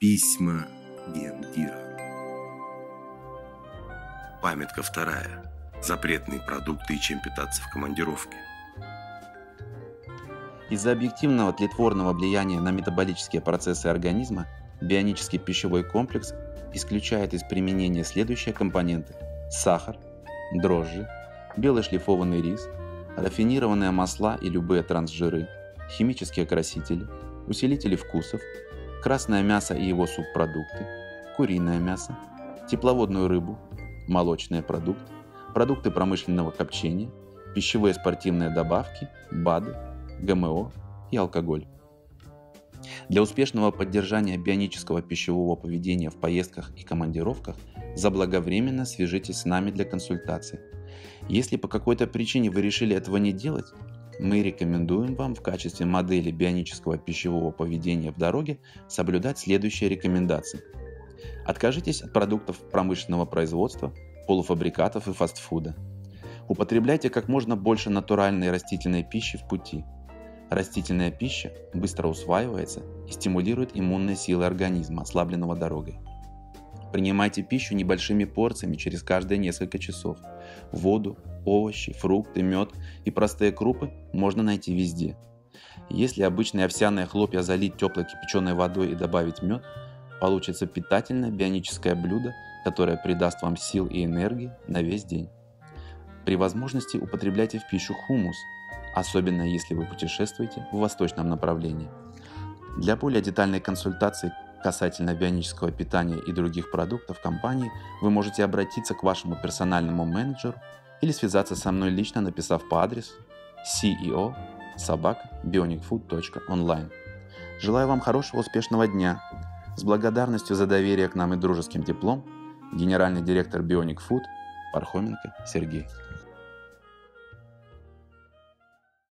Письма Гендира. Памятка вторая. Запретные продукты и чем питаться в командировке. Из-за объективного тлетворного влияния на метаболические процессы организма бионический пищевой комплекс исключает из применения следующие компоненты – сахар, дрожжи, белый шлифованный рис, рафинированные масла и любые трансжиры, химические красители, усилители вкусов, красное мясо и его субпродукты, куриное мясо, тепловодную рыбу, молочные продукты, продукты промышленного копчения, пищевые спортивные добавки, БАДы, ГМО и алкоголь. Для успешного поддержания бионического пищевого поведения в поездках и командировках заблаговременно свяжитесь с нами для консультации. Если по какой-то причине вы решили этого не делать, мы рекомендуем вам в качестве модели бионического пищевого поведения в дороге соблюдать следующие рекомендации. Откажитесь от продуктов промышленного производства, полуфабрикатов и фастфуда. Употребляйте как можно больше натуральной растительной пищи в пути. Растительная пища быстро усваивается и стимулирует иммунные силы организма, ослабленного дорогой. Принимайте пищу небольшими порциями через каждые несколько часов. Воду, овощи, фрукты, мед и простые крупы можно найти везде. Если обычные овсяные хлопья залить теплой кипяченой водой и добавить мед, получится питательное бионическое блюдо, которое придаст вам сил и энергии на весь день. При возможности употребляйте в пищу хумус, особенно если вы путешествуете в восточном направлении. Для более детальной консультации касательно бионического питания и других продуктов компании, вы можете обратиться к вашему персональному менеджеру или связаться со мной лично, написав по адресу ceo bionicfood.online. Желаю вам хорошего успешного дня. С благодарностью за доверие к нам и дружеским теплом, генеральный директор Bionic Food Пархоменко Сергей.